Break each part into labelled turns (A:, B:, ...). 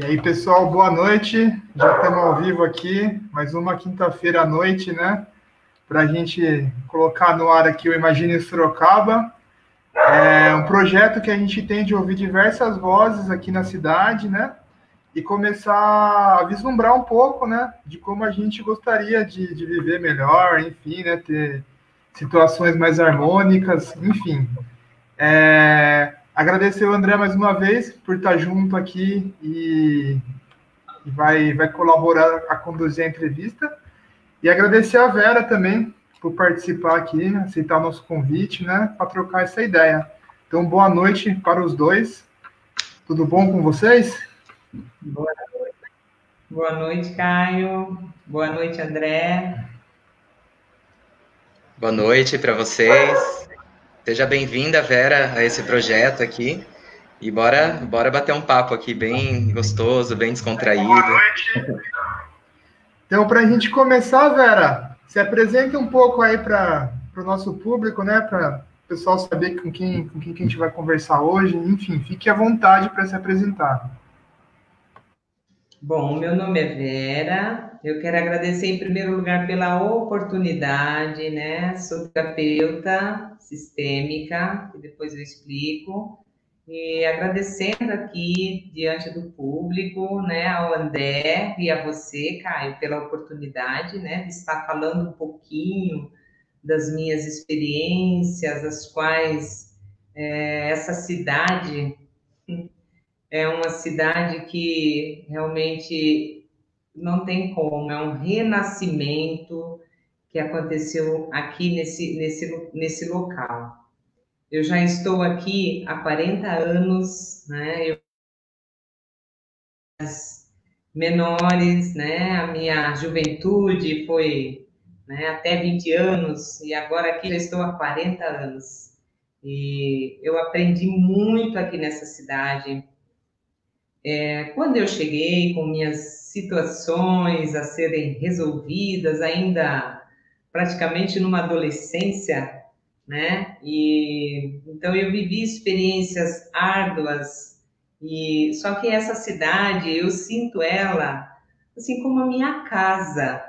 A: E aí, pessoal, boa noite. Já estamos ao vivo aqui, mais uma quinta-feira à noite, né? Para a gente colocar no ar aqui o Imagine Sorocaba. É um projeto que a gente tem de ouvir diversas vozes aqui na cidade, né? E começar a vislumbrar um pouco, né? De como a gente gostaria de, de viver melhor, enfim, né? Ter situações mais harmônicas, enfim. É, agradecer o André mais uma vez por estar junto aqui e, e vai, vai colaborar a conduzir a entrevista. E agradecer a Vera também por participar aqui, aceitar o nosso convite, né, para trocar essa ideia. Então, boa noite para os dois. Tudo bom com vocês?
B: Boa noite. Boa noite, Caio. Boa noite, André.
C: Boa noite para vocês. Seja bem-vinda, Vera, a esse projeto aqui. E bora, bora bater um papo aqui bem gostoso, bem descontraído. Boa noite.
A: Então, para a gente começar, Vera, se apresenta um pouco aí para o nosso público, né? Para o pessoal saber com quem, com quem a gente vai conversar hoje. Enfim, fique à vontade para se apresentar.
B: Bom, meu nome é Vera. Eu quero agradecer em primeiro lugar pela oportunidade, né? Sou terapeuta sistêmica, que depois eu explico. E agradecendo aqui diante do público, né, ao André e a você, Caio, pela oportunidade, né, de estar falando um pouquinho das minhas experiências, as quais é, essa cidade é uma cidade que realmente não tem como, é um renascimento que aconteceu aqui nesse, nesse, nesse local. Eu já estou aqui há 40 anos, né? Eu menores, né? A minha juventude foi né, até 20 anos e agora aqui já estou há 40 anos. E eu aprendi muito aqui nessa cidade. É, quando eu cheguei com minhas situações a serem resolvidas, ainda praticamente numa adolescência, né? E então eu vivi experiências árduas e só que essa cidade eu sinto ela assim como a minha casa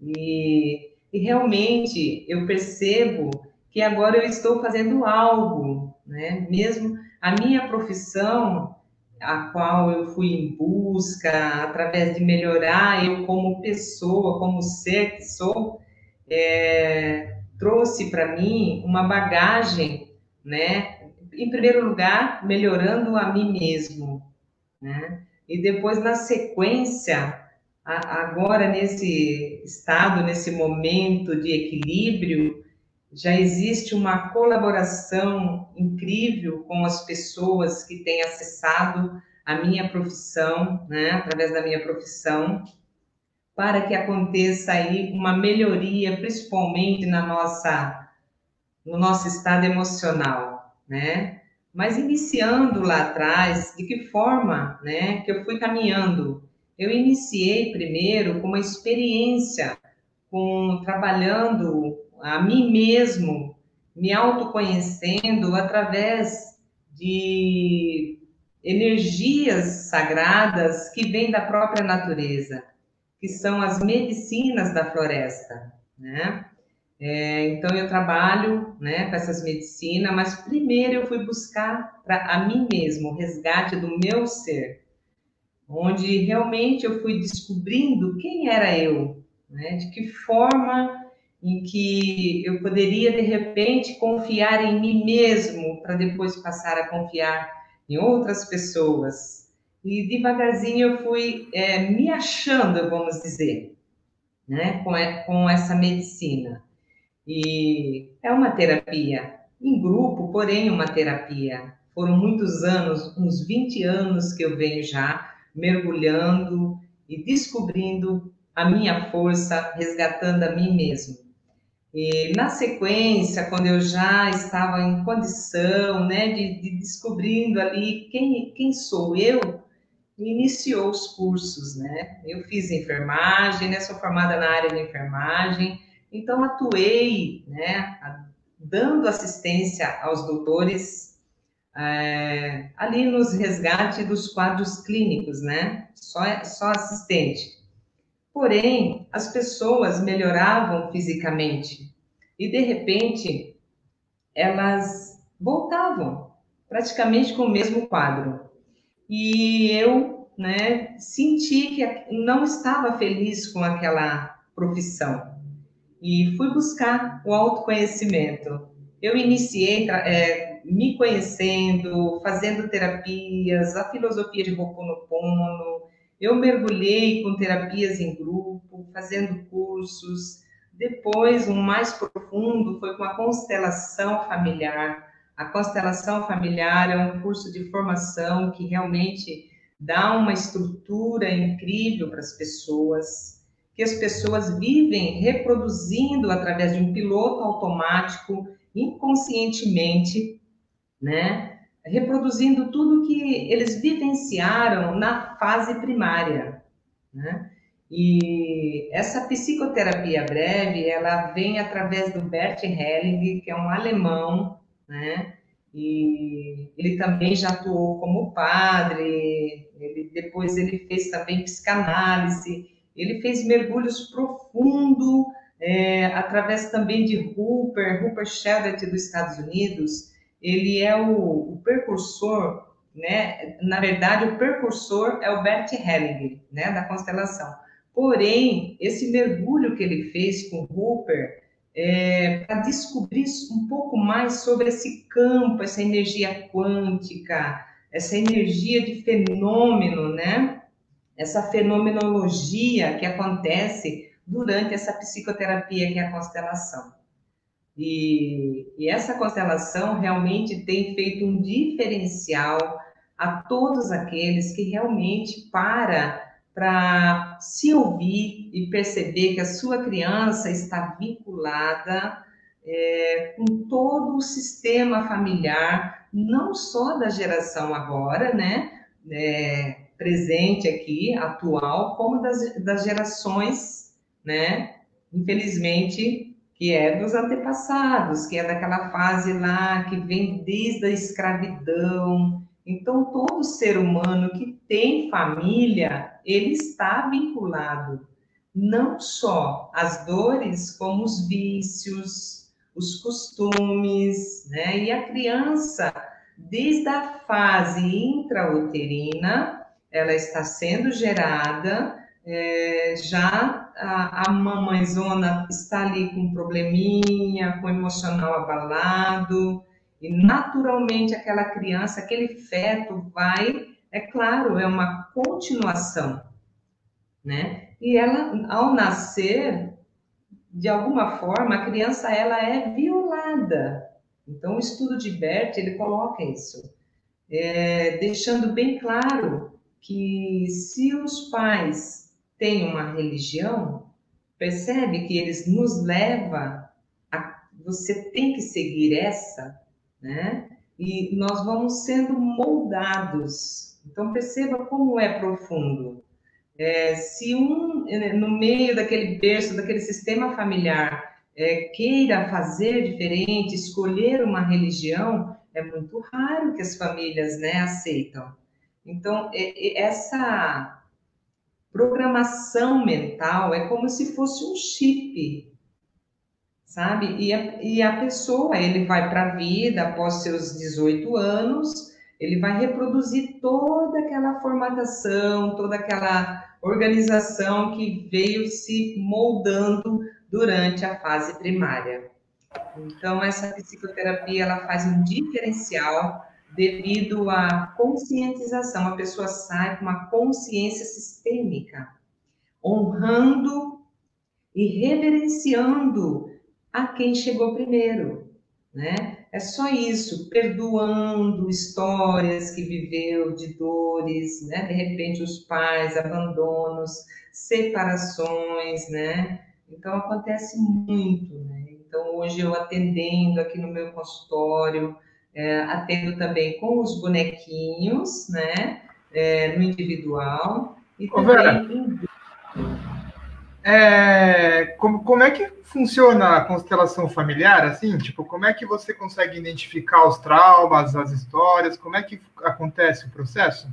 B: e, e realmente eu percebo que agora eu estou fazendo algo, né? Mesmo a minha profissão a qual eu fui em busca através de melhorar eu como pessoa, como ser que sou, é, trouxe para mim uma bagagem, né? Em primeiro lugar, melhorando a mim mesmo, né? E depois, na sequência, a, agora nesse estado, nesse momento de equilíbrio, já existe uma colaboração incrível com as pessoas que têm acessado a minha profissão, né? Através da minha profissão para que aconteça aí uma melhoria, principalmente na nossa, no nosso estado emocional, né? Mas iniciando lá atrás, de que forma, né, que eu fui caminhando? Eu iniciei primeiro com uma experiência, com trabalhando a mim mesmo, me autoconhecendo através de energias sagradas que vêm da própria natureza que são as medicinas da floresta, né? É, então eu trabalho, né, com essas medicinas, mas primeiro eu fui buscar para a mim mesmo o resgate do meu ser, onde realmente eu fui descobrindo quem era eu, né? De que forma em que eu poderia de repente confiar em mim mesmo para depois passar a confiar em outras pessoas, e devagarzinho eu fui é, me achando, vamos dizer, né, com, com essa medicina. E é uma terapia, em grupo, porém uma terapia. Foram muitos anos, uns 20 anos que eu venho já mergulhando e descobrindo a minha força, resgatando a mim mesmo. E na sequência, quando eu já estava em condição, né, de, de descobrindo ali quem, quem sou eu, iniciou os cursos, né? Eu fiz enfermagem, né? Sou formada na área de enfermagem, então atuei, né? Dando assistência aos doutores é, ali nos resgate dos quadros clínicos, né? Só, só assistente. Porém, as pessoas melhoravam fisicamente e, de repente, elas voltavam praticamente com o mesmo quadro. E eu né, senti que não estava feliz com aquela profissão e fui buscar o autoconhecimento. Eu iniciei é, me conhecendo, fazendo terapias, a filosofia de Ho'oponopono, eu mergulhei com terapias em grupo, fazendo cursos. Depois, um mais profundo foi com a constelação familiar. A constelação familiar é um curso de formação que realmente dá uma estrutura incrível para as pessoas, que as pessoas vivem reproduzindo através de um piloto automático, inconscientemente, né? Reproduzindo tudo que eles vivenciaram na fase primária, né? E essa psicoterapia breve, ela vem através do Bert Helling, que é um alemão né? E ele também já atuou como padre, ele, depois ele fez também psicanálise, ele fez mergulhos profundos é, através também de Rupert, Rupert Sheldrake dos Estados Unidos, ele é o, o, precursor, né? Na verdade, o precursor é o Bert Hellinger, né? Da constelação. Porém, esse mergulho que ele fez com Rupert é, para descobrir um pouco mais sobre esse campo, essa energia quântica, essa energia de fenômeno, né? Essa fenomenologia que acontece durante essa psicoterapia que é a constelação. E, e essa constelação realmente tem feito um diferencial a todos aqueles que realmente para para se ouvir e perceber que a sua criança está vinculada é, com todo o sistema familiar, não só da geração agora, né, é, presente aqui, atual, como das, das gerações, né, infelizmente, que é dos antepassados, que é daquela fase lá que vem desde a escravidão, então, todo ser humano que tem família, ele está vinculado não só às dores, como os vícios, os costumes, né? E a criança, desde a fase intrauterina, ela está sendo gerada, é, já a, a mamãezona está ali com um probleminha, com emocional abalado, e naturalmente aquela criança, aquele feto vai, é claro, é uma continuação, né? E ela, ao nascer, de alguma forma, a criança ela é violada. Então, o estudo de Bert ele coloca isso, é, deixando bem claro que se os pais têm uma religião, percebe que eles nos leva a você tem que seguir essa né? E nós vamos sendo moldados. Então perceba como é profundo. É, se um, é, no meio daquele berço, daquele sistema familiar, é, queira fazer diferente, escolher uma religião, é muito raro que as famílias né, aceitam. Então, é, é, essa programação mental é como se fosse um chip sabe? E a, e a pessoa, ele vai para a vida após seus 18 anos, ele vai reproduzir toda aquela formatação, toda aquela organização que veio se moldando durante a fase primária. Então, essa psicoterapia ela faz um diferencial devido à conscientização. A pessoa sai com uma consciência sistêmica, honrando e reverenciando a quem chegou primeiro, né? É só isso, perdoando histórias que viveu de dores, né? De repente os pais, abandonos, separações, né? Então acontece muito, né? Então hoje eu atendendo aqui no meu consultório, é, atendo também com os bonequinhos, né? É, no individual e
A: também Ô, Vera, é, como, como é que funciona a constelação familiar, assim? Tipo, como é que você consegue identificar os traumas, as histórias? Como é que acontece o processo?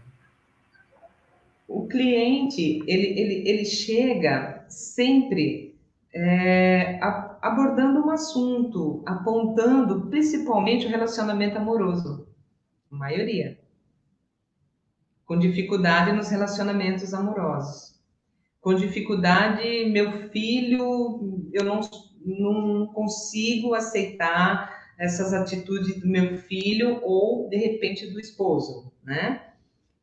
B: O cliente, ele, ele, ele chega sempre é, a, abordando um assunto, apontando principalmente o relacionamento amoroso. Maioria. Com dificuldade nos relacionamentos amorosos com dificuldade, meu filho, eu não, não consigo aceitar essas atitudes do meu filho ou, de repente, do esposo, né?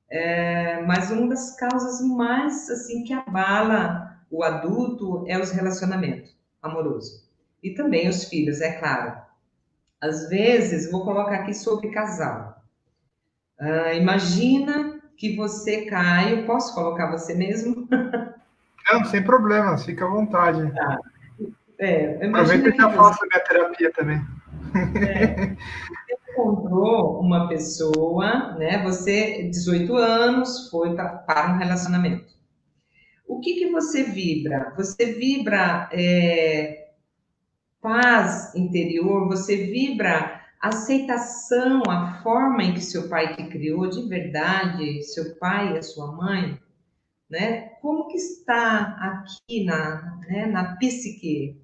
B: É, mas uma das causas mais, assim, que abala o adulto é os relacionamentos amorosos. E também os filhos, é claro. Às vezes, vou colocar aqui sobre casal. Uh, imagina que você, Caio, posso colocar você mesmo?
A: Não, sem problemas, fica à vontade. Tá. É, Aproveita que, que eu você... faço a minha terapia também.
B: É, você encontrou uma pessoa, né? Você, 18 anos, foi para um relacionamento. O que, que você vibra? Você vibra é, paz interior, você vibra aceitação, a forma em que seu pai te criou de verdade, seu pai e a sua mãe né? Como que está aqui na, né, na psique?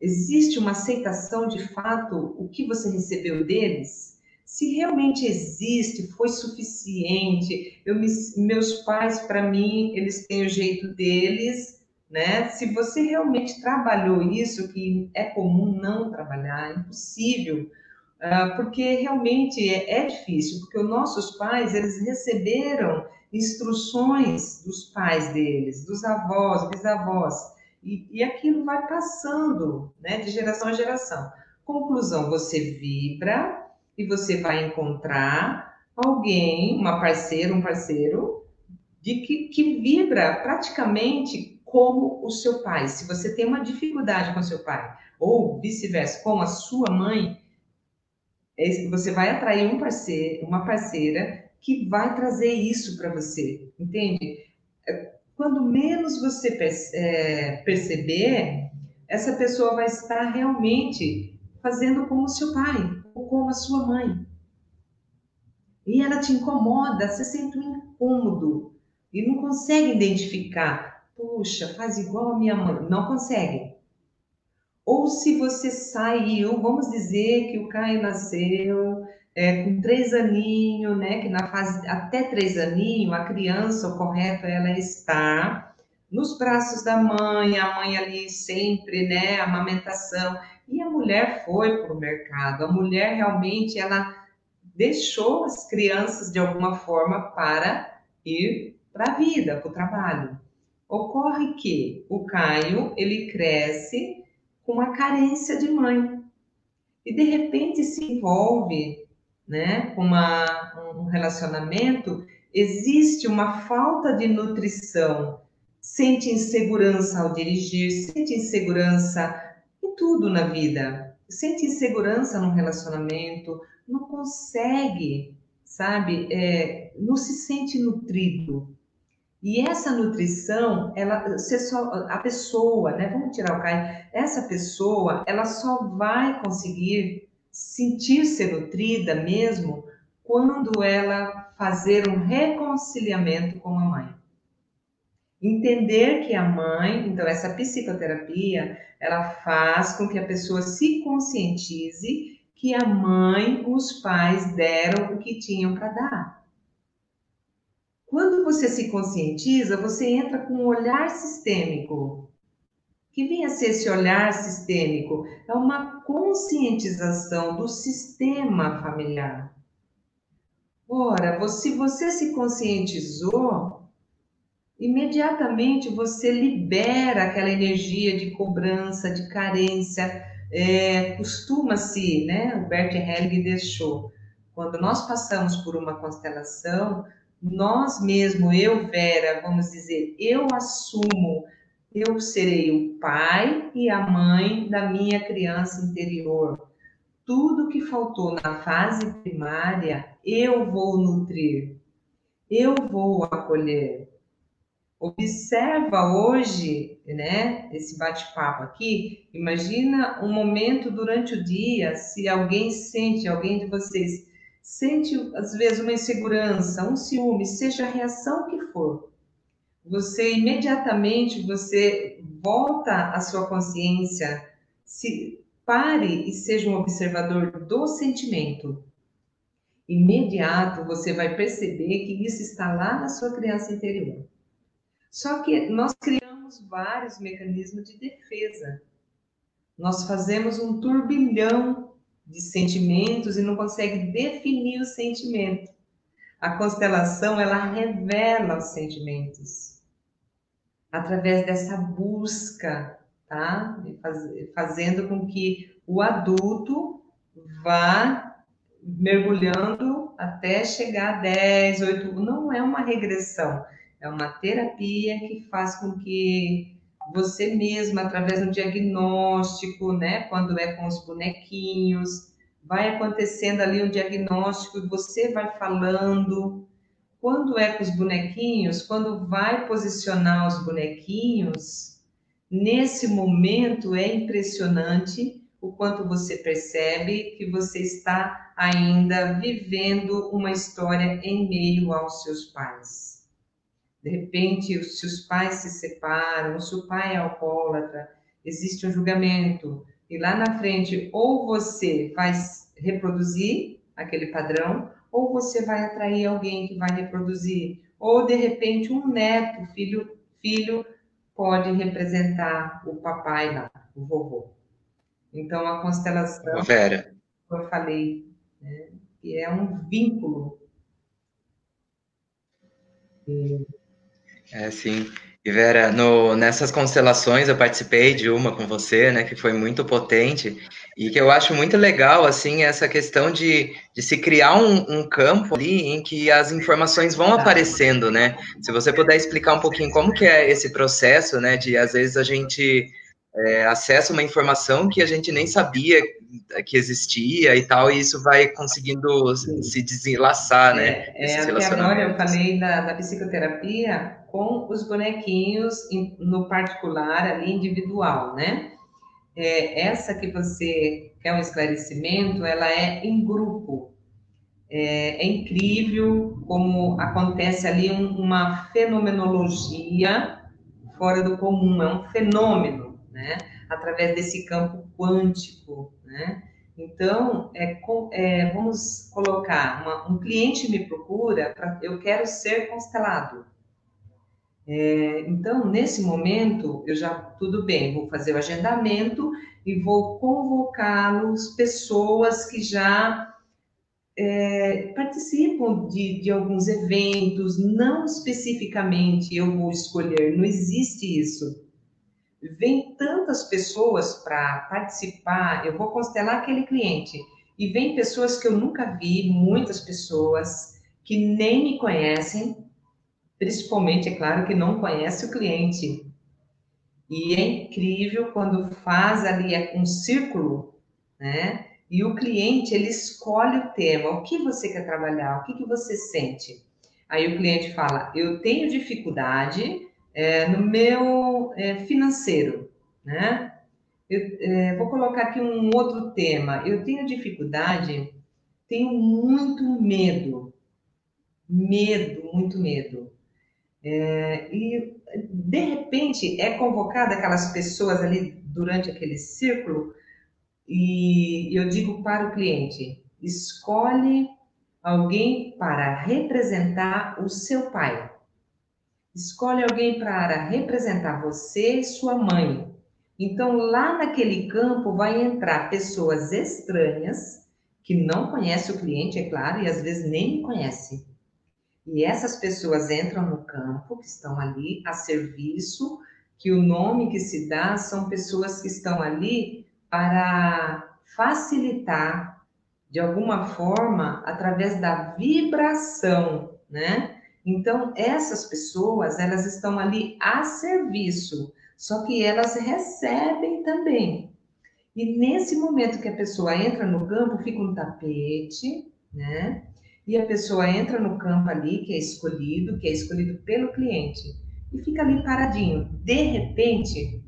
B: Existe uma aceitação de fato o que você recebeu deles? Se realmente existe, foi suficiente. Eu me, meus pais, para mim, eles têm o jeito deles, né? Se você realmente trabalhou isso, que é comum não trabalhar, é impossível, uh, porque realmente é, é difícil, porque os nossos pais, eles receberam instruções dos pais deles, dos avós, bisavós, e, e aquilo vai passando, né, de geração a geração. Conclusão, você vibra e você vai encontrar alguém, uma parceira, um parceiro, de que, que vibra praticamente como o seu pai. Se você tem uma dificuldade com seu pai, ou vice-versa, com a sua mãe, é você vai atrair um parceiro, uma parceira que vai trazer isso para você, entende? É, quando menos você é, perceber, essa pessoa vai estar realmente fazendo como o seu pai ou como a sua mãe. E ela te incomoda, você sente um incômodo e não consegue identificar. Puxa, faz igual a minha mãe. Não consegue. Ou se você saiu, vamos dizer que o Caio nasceu é, com três aninhos, né, que na fase até três aninhos, a criança, o correto é ela está nos braços da mãe, a mãe ali sempre, né, amamentação, e a mulher foi para o mercado, a mulher realmente, ela deixou as crianças de alguma forma para ir para a vida, para o trabalho. Ocorre que o Caio, ele cresce com uma carência de mãe, e de repente se envolve né, com uma, um relacionamento, existe uma falta de nutrição, sente insegurança ao dirigir, sente insegurança em tudo na vida, sente insegurança no relacionamento, não consegue, sabe, é, não se sente nutrido. E essa nutrição, ela, só, a pessoa, né, vamos tirar o Caio, essa pessoa, ela só vai conseguir sentir-se nutrida mesmo quando ela fazer um reconciliamento com a mãe. Entender que a mãe, então essa psicoterapia, ela faz com que a pessoa se conscientize que a mãe, os pais deram o que tinham para dar. Quando você se conscientiza, você entra com um olhar sistêmico que vem a ser esse olhar sistêmico? É uma conscientização do sistema familiar. Ora, se você se conscientizou, imediatamente você libera aquela energia de cobrança, de carência. É, Costuma-se, né? O Bert Helling deixou. Quando nós passamos por uma constelação, nós mesmo, eu, Vera, vamos dizer, eu assumo eu serei o pai e a mãe da minha criança interior. Tudo que faltou na fase primária, eu vou nutrir, eu vou acolher. Observa hoje, né, esse bate-papo aqui. Imagina um momento durante o dia, se alguém sente, alguém de vocês sente às vezes uma insegurança, um ciúme, seja a reação que for. Você imediatamente você volta à sua consciência, se pare e seja um observador do sentimento. Imediato você vai perceber que isso está lá na sua criança interior. Só que nós criamos vários mecanismos de defesa. Nós fazemos um turbilhão de sentimentos e não consegue definir o sentimento. A constelação, ela revela os sentimentos. Através dessa busca, tá? Fazendo com que o adulto vá mergulhando até chegar a 10, 8. Não é uma regressão é uma terapia que faz com que você mesma, através do diagnóstico, né, quando é com os bonequinhos, vai acontecendo ali um diagnóstico e você vai falando. Quando é com os bonequinhos, quando vai posicionar os bonequinhos, nesse momento é impressionante o quanto você percebe que você está ainda vivendo uma história em meio aos seus pais. De repente, se os pais se separam, se o pai é alcoólatra, existe um julgamento. E lá na frente, ou você vai reproduzir aquele padrão, ou você vai atrair alguém que vai reproduzir. Ou, de repente, um neto, filho, filho pode representar o papai lá, o vovô. Então, a constelação,
C: Vera.
B: como eu falei, né, que é um vínculo.
C: E é, sim. E Vera, no, nessas constelações eu participei de uma com você, né, que foi muito potente e que eu acho muito legal, assim, essa questão de, de se criar um, um campo ali em que as informações vão aparecendo, né? Se você puder explicar um pouquinho como que é esse processo, né, de às vezes a gente é, acessa uma informação que a gente nem sabia que existia e tal, e isso vai conseguindo se desenlaçar, né?
B: É, é até agora eu falei da, da, psicoterapia com os bonequinhos no particular, ali individual, né? É, essa que você quer um esclarecimento, ela é em grupo. É, é incrível como acontece ali um, uma fenomenologia fora do comum, é um fenômeno né? Através desse campo quântico, né? Então, é, é, vamos colocar, uma, um cliente me procura, pra, eu quero ser constelado. É, então, nesse momento, eu já, tudo bem, vou fazer o agendamento e vou convocá-los, pessoas que já é, participam de, de alguns eventos, não especificamente eu vou escolher, não existe isso. Vem tantas pessoas para participar, eu vou constelar aquele cliente, e vem pessoas que eu nunca vi, muitas pessoas que nem me conhecem, principalmente, é claro, que não conhece o cliente. E é incrível quando faz ali um círculo, né? E o cliente, ele escolhe o tema, o que você quer trabalhar, o que, que você sente. Aí o cliente fala, eu tenho dificuldade é, no meu é, financeiro, né? Eu é, vou colocar aqui um outro tema. Eu tenho dificuldade, tenho muito medo, medo, muito medo. É, e de repente é convocada aquelas pessoas ali durante aquele círculo e eu digo para o cliente: escolhe alguém para representar o seu pai. Escolhe alguém para representar você e sua mãe. Então, lá naquele campo vai entrar pessoas estranhas que não conhecem o cliente, é claro, e às vezes nem me conhecem. E essas pessoas entram no campo, que estão ali a serviço, que o nome que se dá são pessoas que estão ali para facilitar, de alguma forma, através da vibração, né? Então, essas pessoas, elas estão ali a serviço, só que elas recebem também. E nesse momento que a pessoa entra no campo, fica um tapete, né? E a pessoa entra no campo ali, que é escolhido, que é escolhido pelo cliente. e fica ali paradinho. De repente,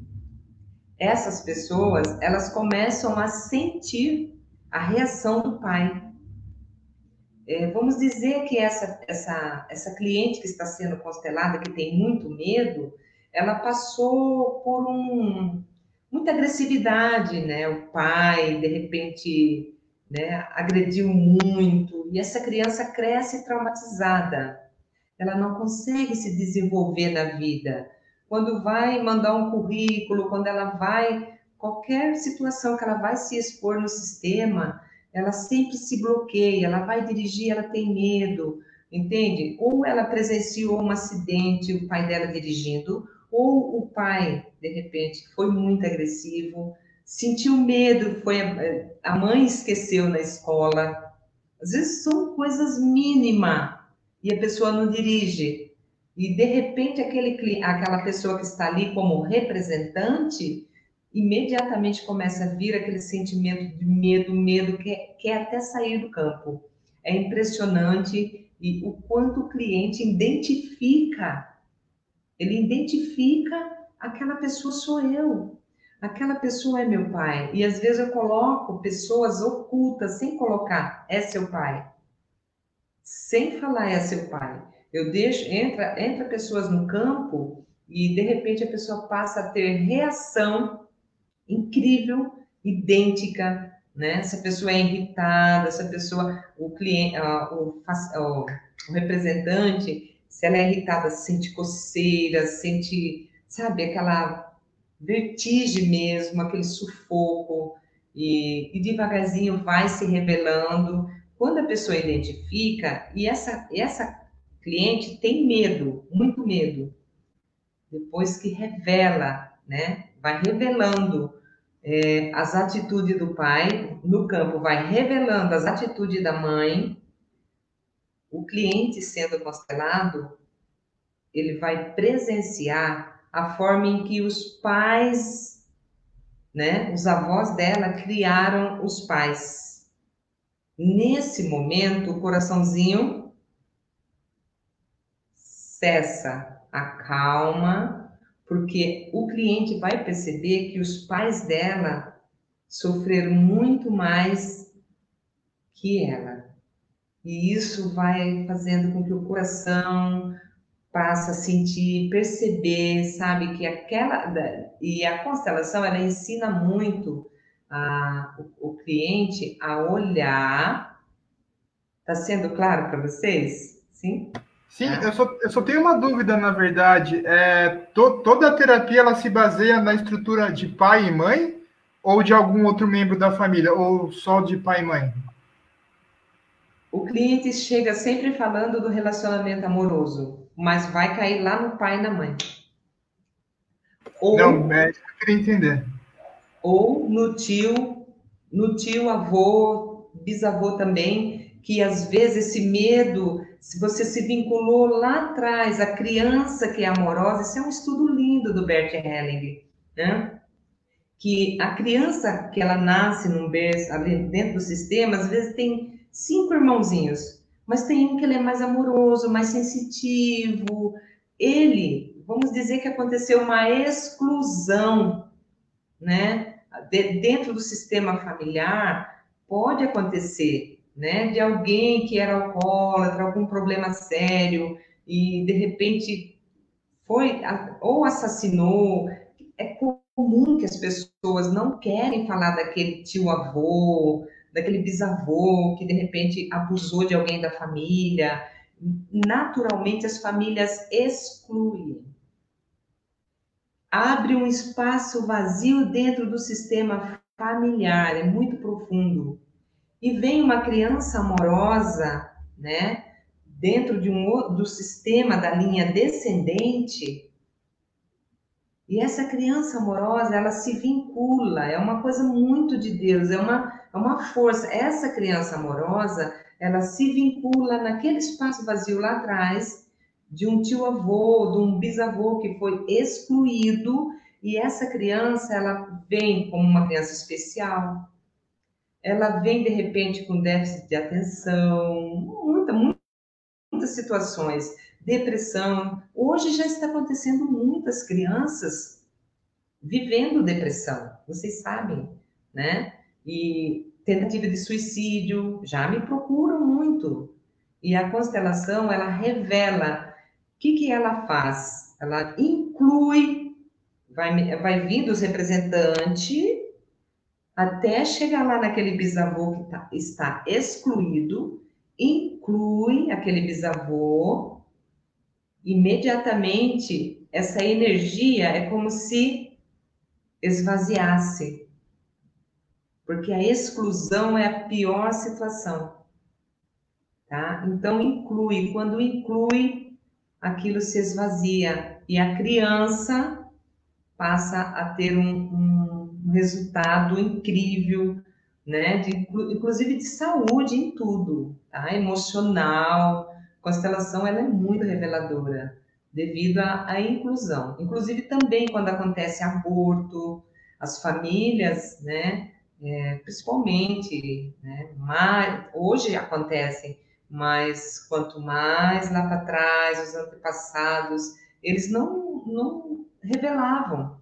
B: essas pessoas, elas começam a sentir a reação do pai. É, vamos dizer que essa, essa, essa cliente que está sendo constelada, que tem muito medo, ela passou por um, muita agressividade, né? O pai, de repente, né, agrediu muito, e essa criança cresce traumatizada. Ela não consegue se desenvolver na vida. Quando vai mandar um currículo, quando ela vai, qualquer situação que ela vai se expor no sistema, ela sempre se bloqueia, ela vai dirigir, ela tem medo, entende? Ou ela presenciou um acidente, o pai dela dirigindo, ou o pai, de repente, foi muito agressivo, sentiu medo, foi a, a mãe esqueceu na escola. Às vezes são coisas mínimas e a pessoa não dirige. E de repente aquele aquela pessoa que está ali como representante imediatamente começa a vir aquele sentimento de medo, medo que quer até sair do campo. É impressionante e o quanto o cliente identifica. Ele identifica aquela pessoa sou eu aquela pessoa é meu pai. E às vezes eu coloco pessoas ocultas sem colocar é seu pai. Sem falar é seu pai. Eu deixo, entra, entra pessoas no campo e de repente a pessoa passa a ter reação incrível, idêntica, né? Se a pessoa é irritada, se a pessoa, o cliente, o, o, o representante, se ela é irritada, sente coceira, sente, sabe, aquela vertigem mesmo, aquele sufoco, e, e devagarzinho vai se revelando. Quando a pessoa identifica, e essa, essa cliente tem medo, muito medo, depois que revela, né, vai revelando é, as atitudes do pai, no campo vai revelando as atitudes da mãe, o cliente sendo constelado, ele vai presenciar a forma em que os pais, né, os avós dela criaram os pais. Nesse momento, o coraçãozinho cessa, acalma, porque o cliente vai perceber que os pais dela sofreram muito mais que ela. E isso vai fazendo com que o coração, passa a sentir, perceber, sabe, que aquela. E a constelação, ela ensina muito a, o, o cliente a olhar. Está sendo claro para vocês? Sim?
A: Sim, ah. eu, só, eu só tenho uma dúvida, na verdade. É, to, toda a terapia ela se baseia na estrutura de pai e mãe ou de algum outro membro da família, ou só de pai e mãe?
B: O cliente chega sempre falando do relacionamento amoroso mas vai cair lá no pai e na mãe.
A: Ou, Não, eu queria entender.
B: Ou no tio, no tio, avô, bisavô também, que às vezes esse medo, se você se vinculou lá atrás, a criança que é amorosa, isso é um estudo lindo do Bert Helling, né? Que a criança que ela nasce num berço, ali dentro do sistema, às vezes tem cinco irmãozinhos mas tem um que ele é mais amoroso, mais sensitivo. Ele, vamos dizer que aconteceu uma exclusão, né? De, dentro do sistema familiar, pode acontecer, né? De alguém que era alcoólatra, algum problema sério, e de repente foi ou assassinou. É comum que as pessoas não querem falar daquele tio avô, daquele bisavô que de repente abusou de alguém da família. Naturalmente, as famílias excluem. Abre um espaço vazio dentro do sistema familiar, é muito profundo. E vem uma criança amorosa, né, dentro de um do sistema da linha descendente, e essa criança amorosa, ela se vincula, é uma coisa muito de Deus, é uma, é uma força. Essa criança amorosa, ela se vincula naquele espaço vazio lá atrás, de um tio-avô, de um bisavô que foi excluído, e essa criança, ela vem como uma criança especial, ela vem de repente com déficit de atenção, muita, muitas situações depressão. Hoje já está acontecendo muitas crianças vivendo depressão, vocês sabem, né? E tentativa de suicídio, já me procuram muito. E a constelação, ela revela o que, que ela faz. Ela inclui, vai, vai vindo os representantes até chegar lá naquele bisavô que tá, está excluído, inclui aquele bisavô, imediatamente essa energia é como se esvaziasse. Porque a exclusão é a pior situação. Tá? Então, inclui. Quando inclui, aquilo se esvazia. E a criança passa a ter um, um resultado incrível, né? De, inclusive de saúde em tudo, tá? Emocional. Constelação ela é muito reveladora devido à, à inclusão. Inclusive também quando acontece aborto, as famílias, né? É, principalmente, né? Mais, hoje acontecem, mas quanto mais lá para trás, os antepassados, eles não, não revelavam,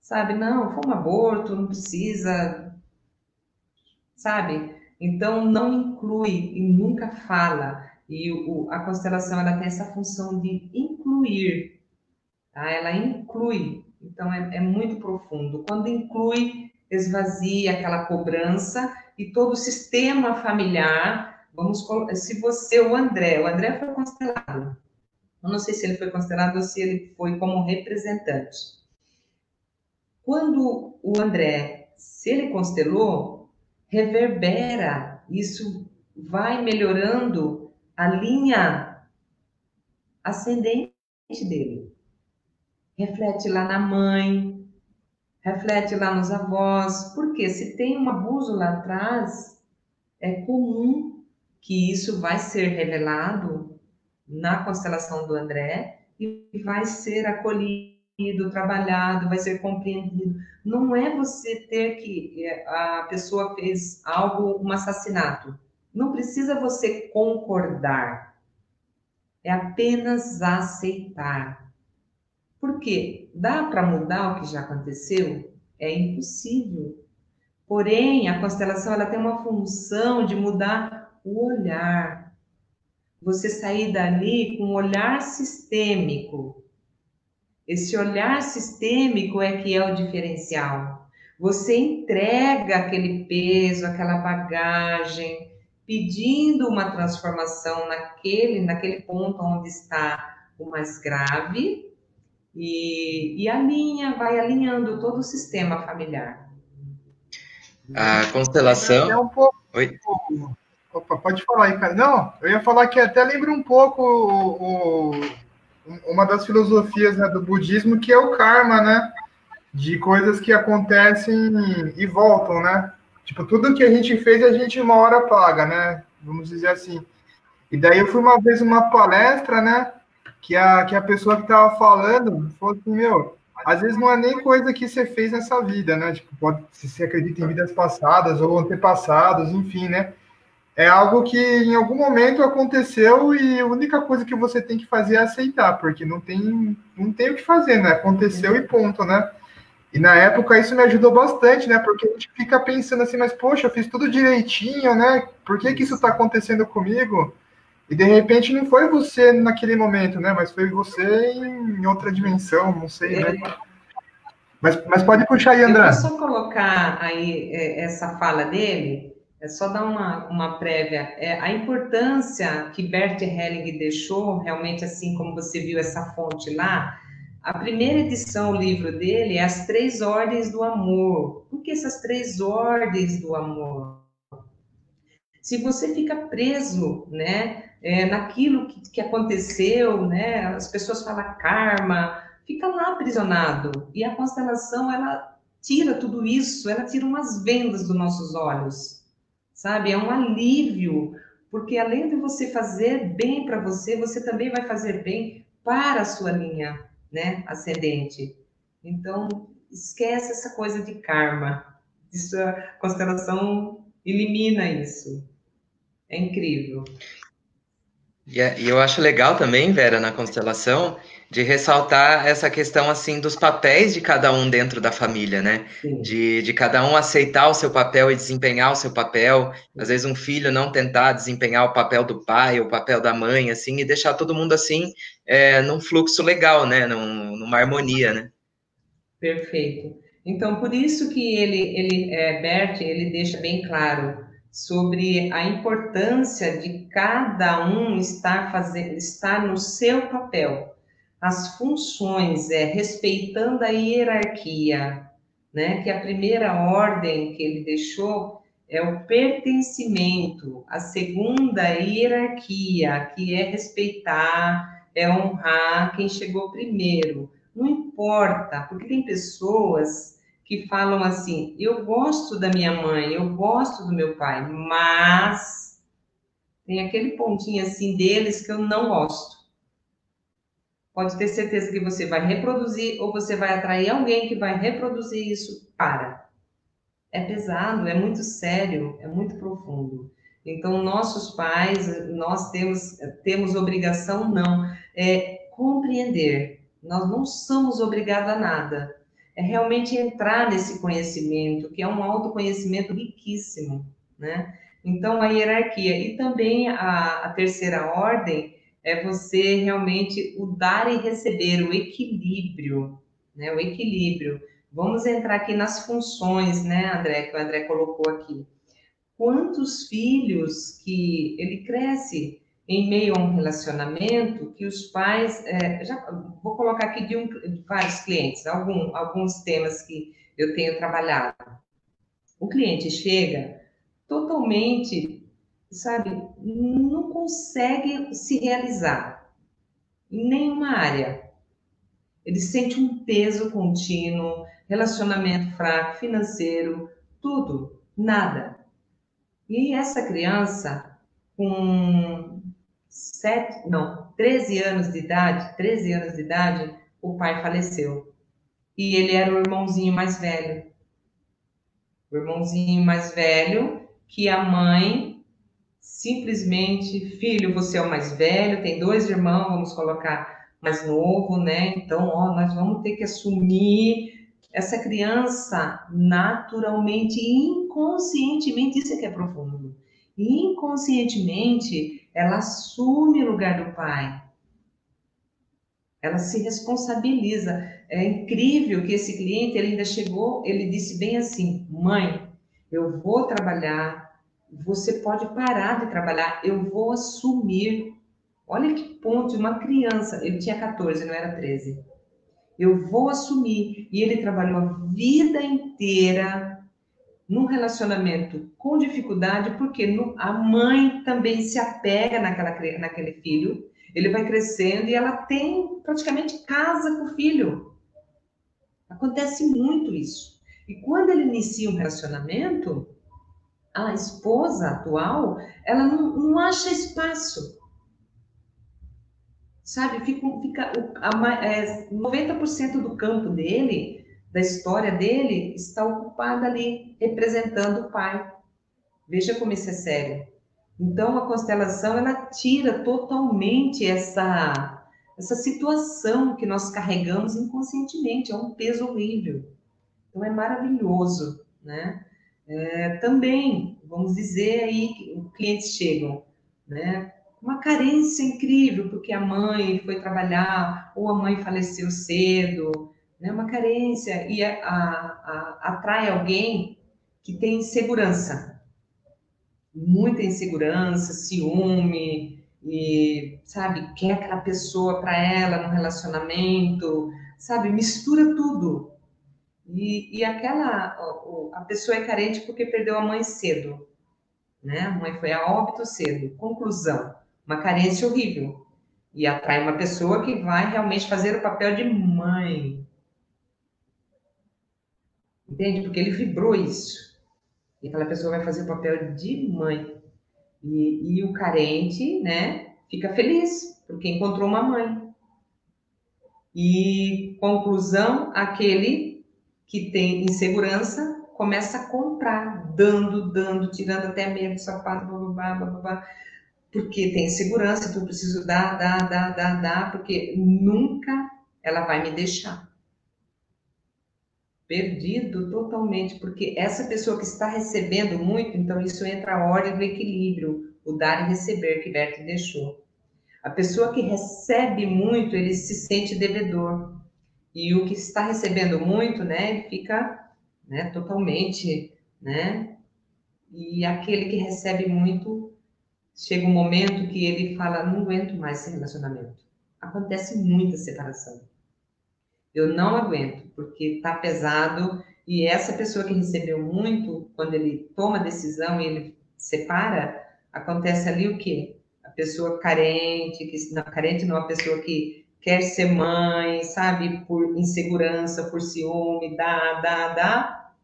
B: sabe? Não, foi um aborto, não precisa, sabe? Então, não inclui e nunca fala. E o, a constelação, ela tem essa função de incluir, tá? Ela inclui. Então, é, é muito profundo. Quando inclui, esvazia aquela cobrança e todo o sistema familiar. Vamos se você, o André, o André foi constelado. Eu não sei se ele foi constelado ou se ele foi como representante. Quando o André, se ele constelou, reverbera, isso vai melhorando a linha ascendente dele. Reflete lá na mãe, reflete lá nos avós, porque se tem um abuso lá atrás, é comum que isso vai ser revelado na constelação do André e vai ser acolhido trabalhado, vai ser compreendido. Não é você ter que é, a pessoa fez algo, um assassinato. Não precisa você concordar. É apenas aceitar. Por quê? Dá para mudar o que já aconteceu? É impossível. Porém, a constelação ela tem uma função de mudar o olhar. Você sair dali com um olhar sistêmico, esse olhar sistêmico é que é o diferencial. Você entrega aquele peso, aquela bagagem, pedindo uma transformação naquele, naquele ponto onde está o mais grave e, e alinha, vai alinhando todo o sistema familiar.
C: A constelação.
A: É um pouco. Oi. Opa, pode falar aí, cara. Não, eu ia falar que até lembra um pouco o, o uma das filosofias né, do budismo que é o karma, né? De coisas que acontecem e voltam, né? Tipo, tudo que a gente fez, a gente uma hora paga, né? Vamos dizer assim. E daí eu fui uma vez uma palestra, né? Que a, que a pessoa que estava falando falou assim, meu, às vezes não é nem coisa que você fez nessa vida, né? Tipo, pode, se você acredita em vidas passadas ou antepassadas, enfim, né? é algo que em algum momento aconteceu e a única coisa que você tem que fazer é aceitar, porque não tem, não tem o que fazer, né? Aconteceu e ponto, né? E na época isso me ajudou bastante, né? Porque a gente fica pensando assim, mas poxa, eu fiz tudo direitinho, né? Por que, que isso está acontecendo comigo? E de repente não foi você naquele momento, né? Mas foi você em outra dimensão, não sei, né? Mas, mas pode puxar aí, André. Eu
B: só colocar aí é, essa fala dele é só dar uma, uma prévia. É, a importância que Bert Helling deixou, realmente, assim como você viu essa fonte lá, a primeira edição, o livro dele, é As Três Ordens do Amor. Por que essas três ordens do amor? Se você fica preso, né, é, naquilo que, que aconteceu, né, as pessoas falam karma, fica lá aprisionado. E a constelação, ela tira tudo isso, ela tira umas vendas dos nossos olhos sabe? É um alívio, porque além de você fazer bem para você, você também vai fazer bem para a sua linha, né, ascendente. Então, esquece essa coisa de karma. Isso, a constelação elimina isso. É incrível.
C: É, e eu acho legal também, Vera, na constelação, de ressaltar essa questão assim dos papéis de cada um dentro da família, né? De, de cada um aceitar o seu papel e desempenhar o seu papel. Às vezes um filho não tentar desempenhar o papel do pai, o papel da mãe, assim, e deixar todo mundo assim é, num fluxo legal, né? Num, numa harmonia, né?
B: Perfeito. Então, por isso que ele, ele é, Bert, ele deixa bem claro sobre a importância de cada um estar fazendo, estar no seu papel as funções, é, respeitando a hierarquia, né? Que a primeira ordem que ele deixou é o pertencimento, a segunda hierarquia, que é respeitar, é honrar quem chegou primeiro. Não importa, porque tem pessoas que falam assim: eu gosto da minha mãe, eu gosto do meu pai, mas tem aquele pontinho assim deles que eu não gosto pode ter certeza que você vai reproduzir ou você vai atrair alguém que vai reproduzir isso. Para. É pesado, é muito sério, é muito profundo. Então, nossos pais, nós temos, temos obrigação, não, é compreender. Nós não somos obrigados a nada. É realmente entrar nesse conhecimento, que é um autoconhecimento riquíssimo, né? Então, a hierarquia. E também a, a terceira ordem é você realmente o dar e receber, o equilíbrio, né? O equilíbrio. Vamos entrar aqui nas funções, né, André, que o André colocou aqui. Quantos filhos que ele cresce em meio a um relacionamento que os pais, é, já vou colocar aqui de, um, de vários clientes, algum, alguns temas que eu tenho trabalhado. O cliente chega totalmente sabe, não consegue se realizar em nenhuma área. Ele sente um peso contínuo, relacionamento fraco, financeiro, tudo, nada. E essa criança, com sete, não, 13 anos de idade, 13 anos de idade, o pai faleceu. E ele era o irmãozinho mais velho. O irmãozinho mais velho que a mãe simplesmente, filho, você é o mais velho, tem dois irmãos, vamos colocar mais novo, né? Então, ó, nós vamos ter que assumir essa criança naturalmente, inconscientemente, isso é que é profundo. Inconscientemente, ela assume o lugar do pai. Ela se responsabiliza. É incrível que esse cliente ele ainda chegou, ele disse bem assim: "Mãe, eu vou trabalhar você pode parar de trabalhar, eu vou assumir. Olha que ponto uma criança, ele tinha 14, não era 13. Eu vou assumir. E ele trabalhou a vida inteira num relacionamento com dificuldade, porque no, a mãe também se apega naquela, naquele filho. Ele vai crescendo e ela tem praticamente casa com o filho. Acontece muito isso. E quando ele inicia um relacionamento, a esposa atual, ela não, não acha espaço. Sabe, fica, fica a, é, 90% do campo dele, da história dele, está ocupado ali, representando o pai. Veja como isso é sério. Então, a constelação, ela tira totalmente essa, essa situação que nós carregamos inconscientemente, é um peso horrível. Então, é maravilhoso, né? É, também, vamos dizer aí, que clientes chegam, né? Uma carência incrível, porque a mãe foi trabalhar, ou a mãe faleceu cedo, né? Uma carência, e a, a, a, atrai alguém que tem insegurança, muita insegurança, ciúme, e, sabe, quer aquela pessoa para ela no relacionamento, sabe, mistura tudo, e, e aquela, a pessoa é carente porque perdeu a mãe cedo, né? A mãe foi a óbito cedo. Conclusão, uma carência horrível. E atrai uma pessoa que vai realmente fazer o papel de mãe. Entende? Porque ele vibrou isso. E aquela pessoa vai fazer o papel de mãe. E, e o carente, né, fica feliz, porque encontrou uma mãe. E conclusão, aquele que tem insegurança começa a comprar, dando, dando, tirando até medo do sapato, babá, babá, porque tem segurança, então eu preciso dar, dar, dar, dar, dar, porque nunca ela vai me deixar. Perdido totalmente, porque essa pessoa que está recebendo muito, então isso entra a ordem do equilíbrio, o dar e receber que Berto deixou. A pessoa que recebe muito, ele se sente devedor. E o que está recebendo muito, né, ele fica né, totalmente, né? E aquele que recebe muito, chega um momento que ele fala, não aguento mais esse relacionamento. Acontece muita separação. Eu não aguento, porque está pesado. E essa pessoa que recebeu muito, quando ele toma a decisão e ele separa, acontece ali o quê? A pessoa carente, que não, carente não, a pessoa que quer ser mãe, sabe, por insegurança, por ciúme, dá, dá, dá,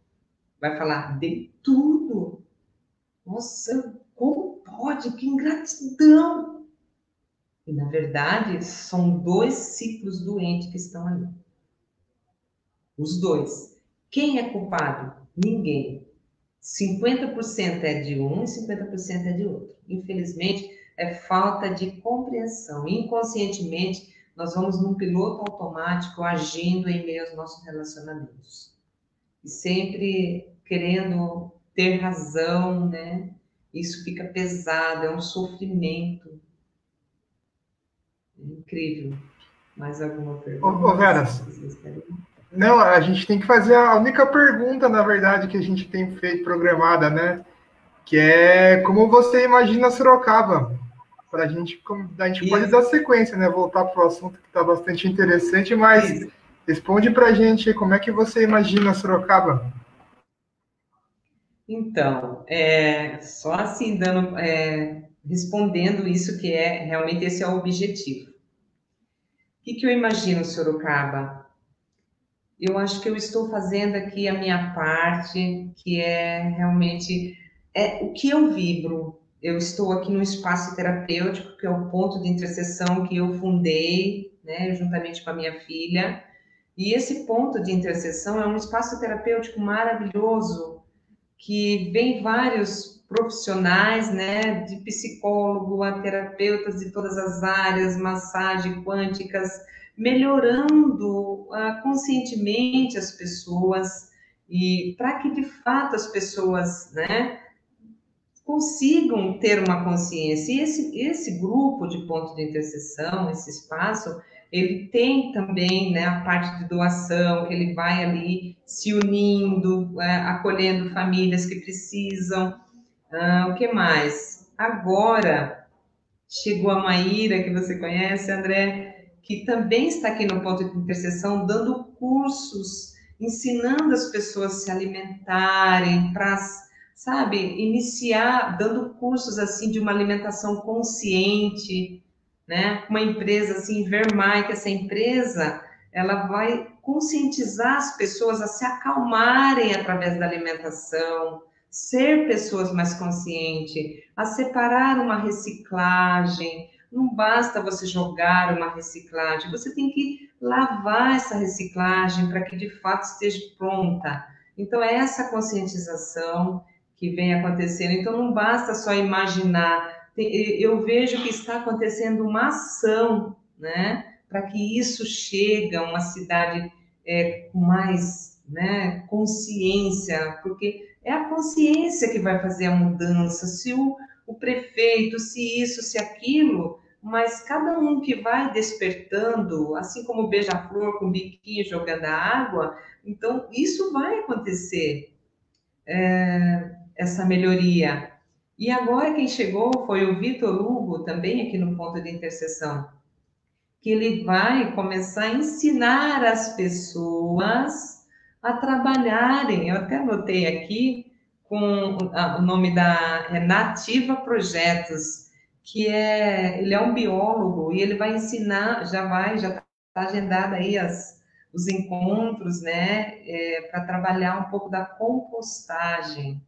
B: vai falar de tudo. Nossa, como pode? Que ingratidão! E na verdade, são dois ciclos doentes que estão ali. Os dois. Quem é culpado? Ninguém. 50% é de um e 50% é de outro. Infelizmente, é falta de compreensão. Inconscientemente, nós vamos num piloto automático agindo em meio aos nossos relacionamentos. E sempre querendo ter razão, né? Isso fica pesado, é um sofrimento. É incrível. Mais alguma pergunta?
A: Ô, Vera, não, a gente tem que fazer a única pergunta, na verdade, que a gente tem feito programada, né? Que é como você imagina Sorocaba? Para a gente, a gente pode dar sequência, né? Voltar para o assunto que está bastante interessante, mas Isso. responde para a gente como é que você imagina Sorocaba?
B: Então, é, só assim dando, é, respondendo isso que é realmente esse é o objetivo. O que, que eu imagino Sorocaba? Eu acho que eu estou fazendo aqui a minha parte, que é realmente é o que eu vibro. Eu estou aqui no espaço terapêutico, que é o ponto de interseção que eu fundei, né, juntamente com a minha filha. E esse ponto de interseção é um espaço terapêutico maravilhoso, que vem vários profissionais, né, de psicólogo a terapeutas de todas as áreas, massagem quânticas, melhorando uh, conscientemente as pessoas e para que de fato as pessoas, né, consigam ter uma consciência. E esse, esse grupo de ponto de interseção, esse espaço, ele tem também né, a parte de doação, que ele vai ali se unindo, é, acolhendo famílias que precisam. Ah, o que mais? Agora chegou a Maíra, que você conhece, André, que também está aqui no ponto de interseção, dando cursos, ensinando as pessoas a se alimentarem, para, sabe, iniciar, dando cursos assim de uma alimentação consciente, né? Uma empresa assim, Vermai, que essa empresa, ela vai conscientizar as pessoas a se acalmarem através da alimentação, ser pessoas mais conscientes, a separar uma reciclagem, não basta você jogar uma reciclagem, você tem que lavar essa reciclagem para que de fato esteja pronta. Então, é essa conscientização que vem acontecendo. Então, não basta só imaginar. Eu vejo que está acontecendo uma ação, né, para que isso chegue a uma cidade é, com mais né, consciência, porque é a consciência que vai fazer a mudança. Se o, o prefeito, se isso, se aquilo, mas cada um que vai despertando, assim como o beija-flor com o biquinho jogando água, então isso vai acontecer, é, essa melhoria. E agora quem chegou foi o Vitor Hugo, também aqui no ponto de interseção, que ele vai começar a ensinar as pessoas a trabalharem. Eu até anotei aqui com o nome da é Nativa Projetos que é, ele é um biólogo e ele vai ensinar, já vai, já está agendado aí as, os encontros, né, é, para trabalhar um pouco da compostagem.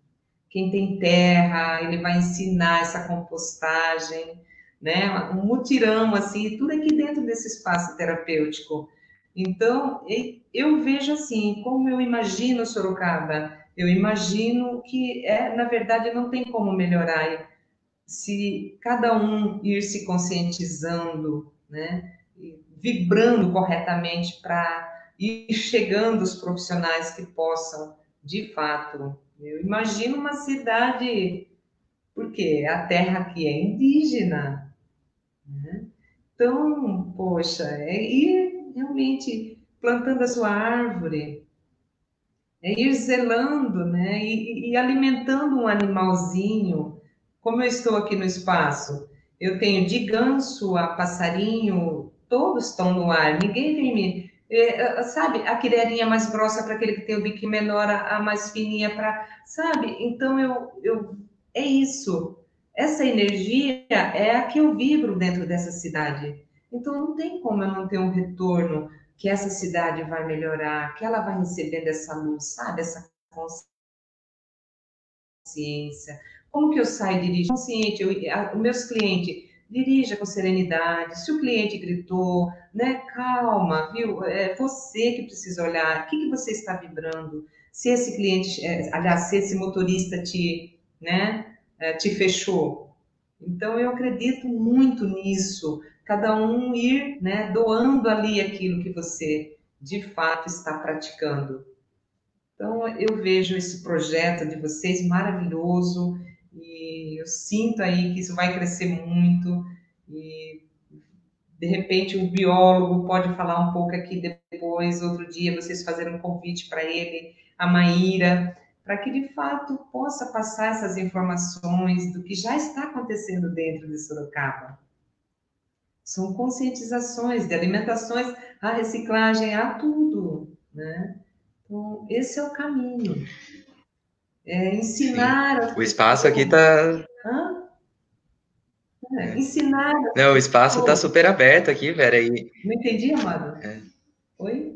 B: Quem tem terra, ele vai ensinar essa compostagem, né, um mutirão, assim, tudo aqui dentro desse espaço terapêutico. Então, eu vejo assim, como eu imagino Sorocaba, eu imagino que, é, na verdade, não tem como melhorar se cada um ir se conscientizando, né, vibrando corretamente para ir chegando os profissionais que possam, de fato, eu imagino uma cidade, porque a terra aqui é indígena, né? Então, poxa, é ir realmente plantando a sua árvore, é ir zelando, né? E, e, alimentando um animalzinho. Como eu estou aqui no espaço, eu tenho de ganso a passarinho, todos estão no ar, ninguém vem me. É, sabe, a quireirinha mais grossa para aquele que tem o bico menor, a, a mais fininha para. Sabe? Então, eu, eu. É isso. Essa energia é a que eu vibro dentro dessa cidade. Então, não tem como eu não ter um retorno que essa cidade vai melhorar, que ela vai recebendo essa luz, sabe? Essa consciência. Como que eu saio dirigindo? Consciente, eu, a, meus clientes, dirija com serenidade. Se o cliente gritou, né, calma, viu? É você que precisa olhar. O que, que você está vibrando? Se esse cliente, é, aliás, se esse motorista te, né, é, te fechou. Então, eu acredito muito nisso cada um ir né, doando ali aquilo que você de fato está praticando. Então, eu vejo esse projeto de vocês maravilhoso eu sinto aí que isso vai crescer muito e de repente o biólogo pode falar um pouco aqui depois, outro dia vocês fazerem um convite para ele, a Maíra, para que de fato possa passar essas informações do que já está acontecendo dentro de Sorocaba. São conscientizações de alimentações, a reciclagem, a tudo, né? Então, esse é o caminho. É ensinar.
C: O espaço aqui está.
B: É, ensinar.
C: Não, o espaço está super aberto aqui, Vera. E...
B: Não entendi, amado. É. Oi?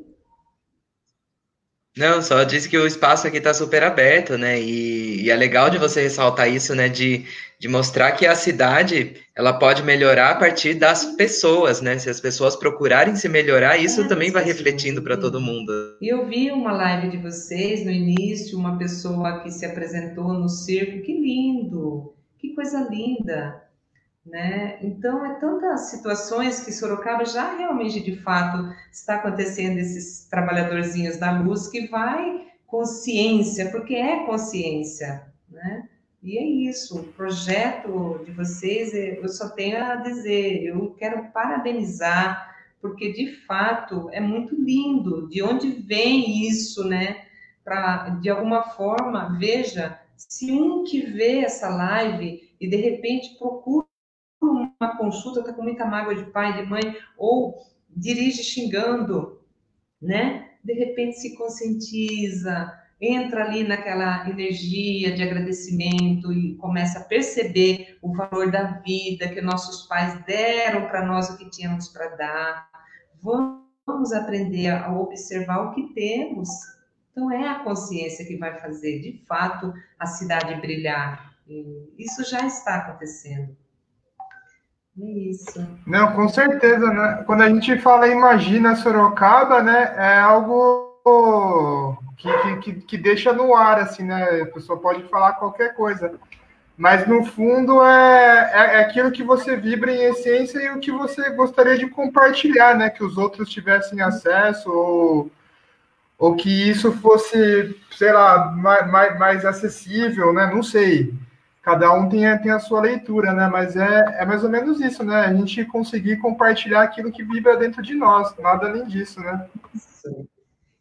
C: Não, só disse que o espaço aqui está super aberto, né? E, e, é legal de você ressaltar isso, né? De, de mostrar que a cidade ela pode melhorar a partir das pessoas, né? Se as pessoas procurarem se melhorar, isso é, também vai refletindo para todo mundo.
B: E eu vi uma live de vocês no início, uma pessoa que se apresentou no circo, que lindo, que coisa linda. Né? Então, é tantas situações que Sorocaba já realmente, de fato, está acontecendo esses trabalhadorzinhos da luz que vai consciência, porque é consciência, né? E é isso, o projeto de vocês, eu só tenho a dizer, eu quero parabenizar, porque de fato é muito lindo, de onde vem isso, né? Para, de alguma forma, veja, se um que vê essa live e de repente procura uma consulta, está com muita mágoa de pai, de mãe, ou dirige xingando, né? De repente se conscientiza, entra ali naquela energia de agradecimento e começa a perceber o valor da vida que nossos pais deram para nós o que tínhamos para dar. Vamos aprender a observar o que temos. Então é a consciência que vai fazer, de fato, a cidade brilhar. E isso já está acontecendo. Isso.
A: Não, com certeza, né? Quando a gente fala imagina Sorocaba, né, é algo que, que, que deixa no ar, assim, né? A pessoa pode falar qualquer coisa. Mas no fundo é, é, é, aquilo que você vibra em essência e o que você gostaria de compartilhar, né? Que os outros tivessem acesso ou, ou que isso fosse, sei lá, mais, mais, mais acessível, né? Não sei cada um tem a, tem a sua leitura, né? Mas é, é mais ou menos isso, né? A gente conseguir compartilhar aquilo que vibra dentro de nós, nada além disso, né?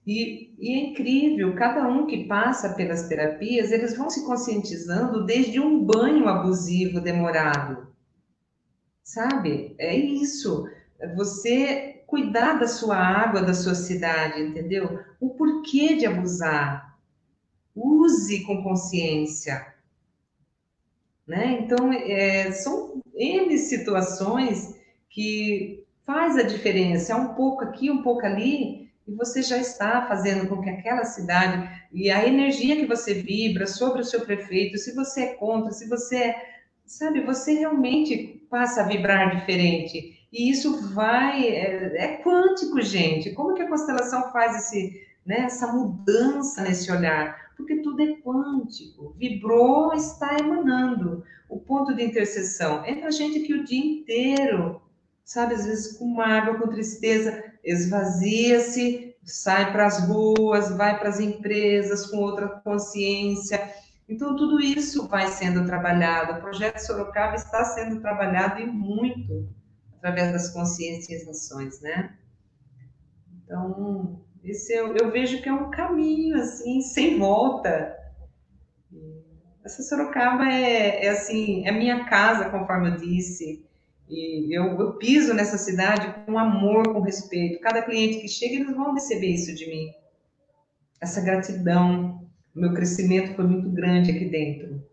B: E, e, é incrível, cada um que passa pelas terapias, eles vão se conscientizando desde um banho abusivo demorado. Sabe? É isso. Você cuidar da sua água, da sua cidade, entendeu? O porquê de abusar. Use com consciência né? Então, é, são N situações que faz a diferença, é um pouco aqui, um pouco ali, e você já está fazendo com que aquela cidade, e a energia que você vibra sobre o seu prefeito, se você é contra, se você é, sabe, você realmente passa a vibrar diferente. E isso vai, é, é quântico, gente. Como que a constelação faz esse, né, essa mudança nesse olhar, porque tudo é quântico, vibrou, está emanando. O ponto de interseção é a gente que o dia inteiro, sabe, às vezes com mágoa, com tristeza, esvazia-se, sai para as ruas, vai para as empresas com outra consciência. Então, tudo isso vai sendo trabalhado. O projeto Sorocaba está sendo trabalhado e muito através das conscienciações, né? Então, esse eu, eu vejo que é um caminho, assim, sem volta. Essa Sorocaba é, é assim, é minha casa, conforme eu disse. E eu, eu, piso nessa cidade com amor, com respeito. Cada cliente que chega, eles vão receber isso de mim. Essa gratidão. O meu crescimento foi muito grande aqui dentro.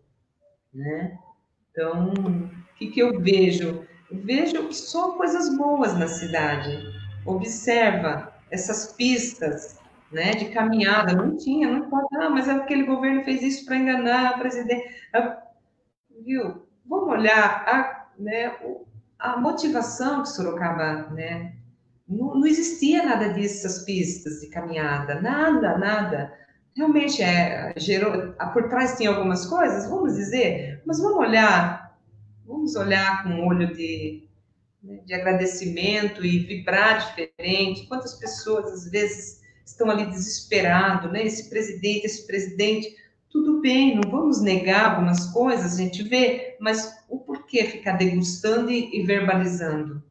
B: Né? Então, o que, que eu vejo? Eu vejo só coisas boas na cidade. Observa essas pistas né, de caminhada. Não tinha, não pode. Ah, mas aquele governo fez isso para enganar o presidente. Viu? Vamos olhar a, né, a motivação de Sorocaba, né? Não, não existia nada dessas pistas de caminhada, nada, nada. Realmente é, gerou, por trás tinha algumas coisas, vamos dizer, mas vamos olhar, vamos olhar com um olho de né, de agradecimento e vibrar diferente. Quantas pessoas, às vezes, estão ali desesperados, né? Esse presidente, esse presidente, tudo bem, não vamos negar algumas coisas, a gente vê, mas o porquê ficar degustando e, e verbalizando?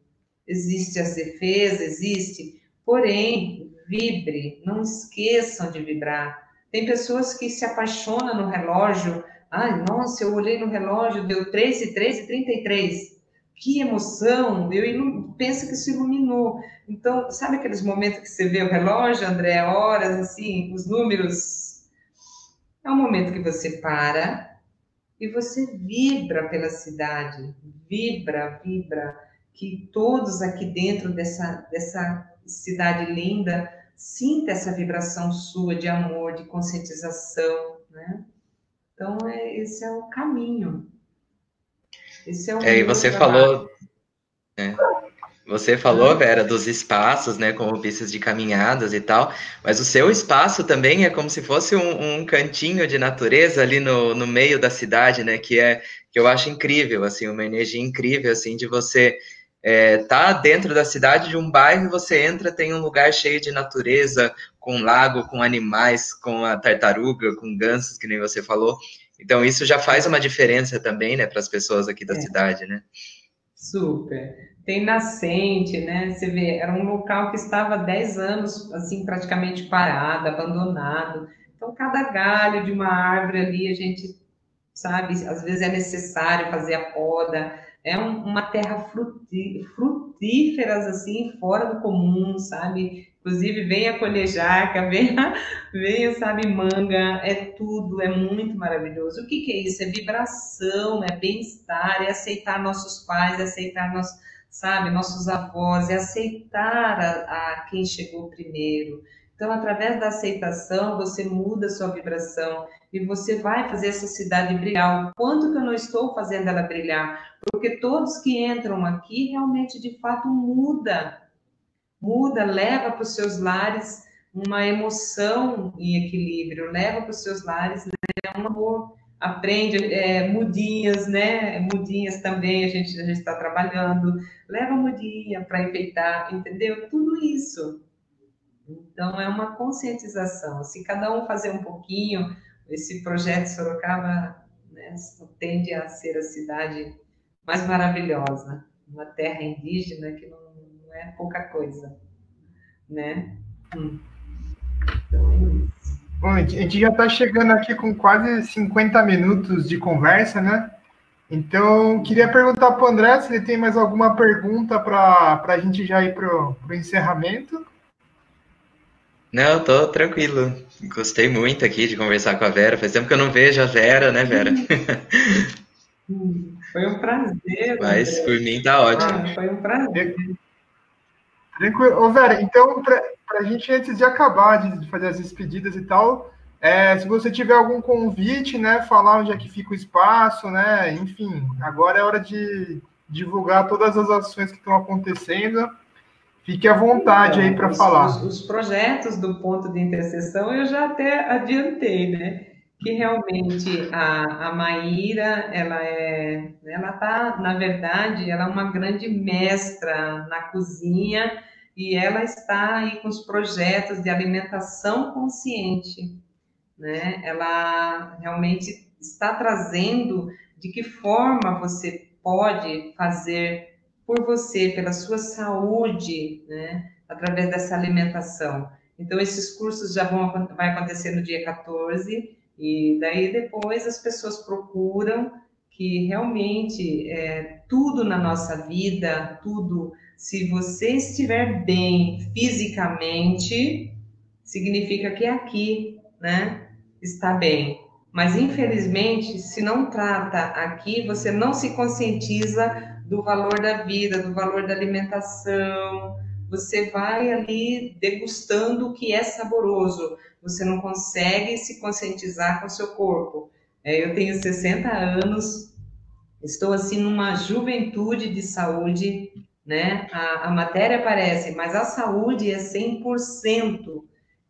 B: Existe as defesas, existe, porém, vibre, não esqueçam de vibrar. Tem pessoas que se apaixonam no relógio, ai, nossa, eu olhei no relógio, deu 3 e 3 e 33 que emoção, eu penso que se iluminou. Então, sabe aqueles momentos que você vê o relógio, André, horas, assim, os números? É um momento que você para e você vibra pela cidade, vibra, vibra, que todos aqui dentro dessa, dessa cidade linda sinta essa vibração sua de amor, de conscientização, né? Então, é, esse é o caminho.
C: Esse é, um é e você falou. É, você falou, Vera, dos espaços, né, como pistas de caminhadas e tal, mas o seu espaço também é como se fosse um, um cantinho de natureza ali no, no meio da cidade, né, que é que eu acho incrível, assim, uma energia incrível, assim, de você é, tá dentro da cidade de um bairro, você entra, tem um lugar cheio de natureza, com lago, com animais, com a tartaruga, com gansos, que nem você falou, então, isso já faz uma diferença também, né, para as pessoas aqui da é. cidade, né?
B: Super. Tem nascente, né? Você vê, era um local que estava há 10 anos, assim, praticamente parado, abandonado. Então, cada galho de uma árvore ali, a gente sabe, às vezes é necessário fazer a poda. É um, uma terra frutífera, assim, fora do comum, sabe? Inclusive, venha colher jaca, venha, venha, sabe, manga, é tudo, é muito maravilhoso. O que, que é isso? É vibração, é bem-estar, é aceitar nossos pais, é aceitar nossos, sabe, nossos avós, é aceitar a, a quem chegou primeiro. Então, através da aceitação, você muda a sua vibração e você vai fazer essa cidade brilhar. O quanto que eu não estou fazendo ela brilhar? Porque todos que entram aqui realmente, de fato, muda muda, leva para os seus lares uma emoção em equilíbrio, leva para os seus lares né, um amor, aprende é, mudinhas, né? Mudinhas também a gente já está trabalhando, leva mudinha para enfeitar, entendeu? Tudo isso. Então é uma conscientização. Se cada um fazer um pouquinho, esse projeto Sorocaba né, tende a ser a cidade mais maravilhosa, uma terra indígena que não é pouca coisa, né? Hum. Então é isso.
A: Bom, a gente já está chegando aqui com quase 50 minutos de conversa, né? Então, queria perguntar para o André se ele tem mais alguma pergunta para a gente já ir para o encerramento.
C: Não, tô tranquilo. Gostei muito aqui de conversar com a Vera. Faz tempo que eu não vejo a Vera, né, Vera?
B: Foi um prazer.
C: Mas por mim tá ótimo. Ah,
B: foi um prazer.
A: Tranquilo. Ô, Vera, então, para a gente, antes de acabar de fazer as despedidas e tal, é, se você tiver algum convite, né, falar onde é que fica o espaço, né, enfim, agora é hora de divulgar todas as ações que estão acontecendo. Fique à vontade então, aí para falar.
B: Os, os, projetos do ponto de interseção eu já até adiantei, né? Que realmente a, a Maíra, ela é, ela tá, na verdade, ela é uma grande mestra na cozinha e ela está aí com os projetos de alimentação consciente, né? Ela realmente está trazendo de que forma você pode fazer por você, pela sua saúde, né? Através dessa alimentação. Então, esses cursos já vão vai acontecer no dia 14, e daí depois as pessoas procuram que realmente é, tudo na nossa vida, tudo se você estiver bem fisicamente, significa que aqui, né, está bem. Mas infelizmente, se não trata aqui, você não se conscientiza do valor da vida, do valor da alimentação. Você vai ali degustando o que é saboroso. Você não consegue se conscientizar com o seu corpo. É, eu tenho 60 anos, estou assim numa juventude de saúde, né? A, a matéria aparece, mas a saúde é 100%.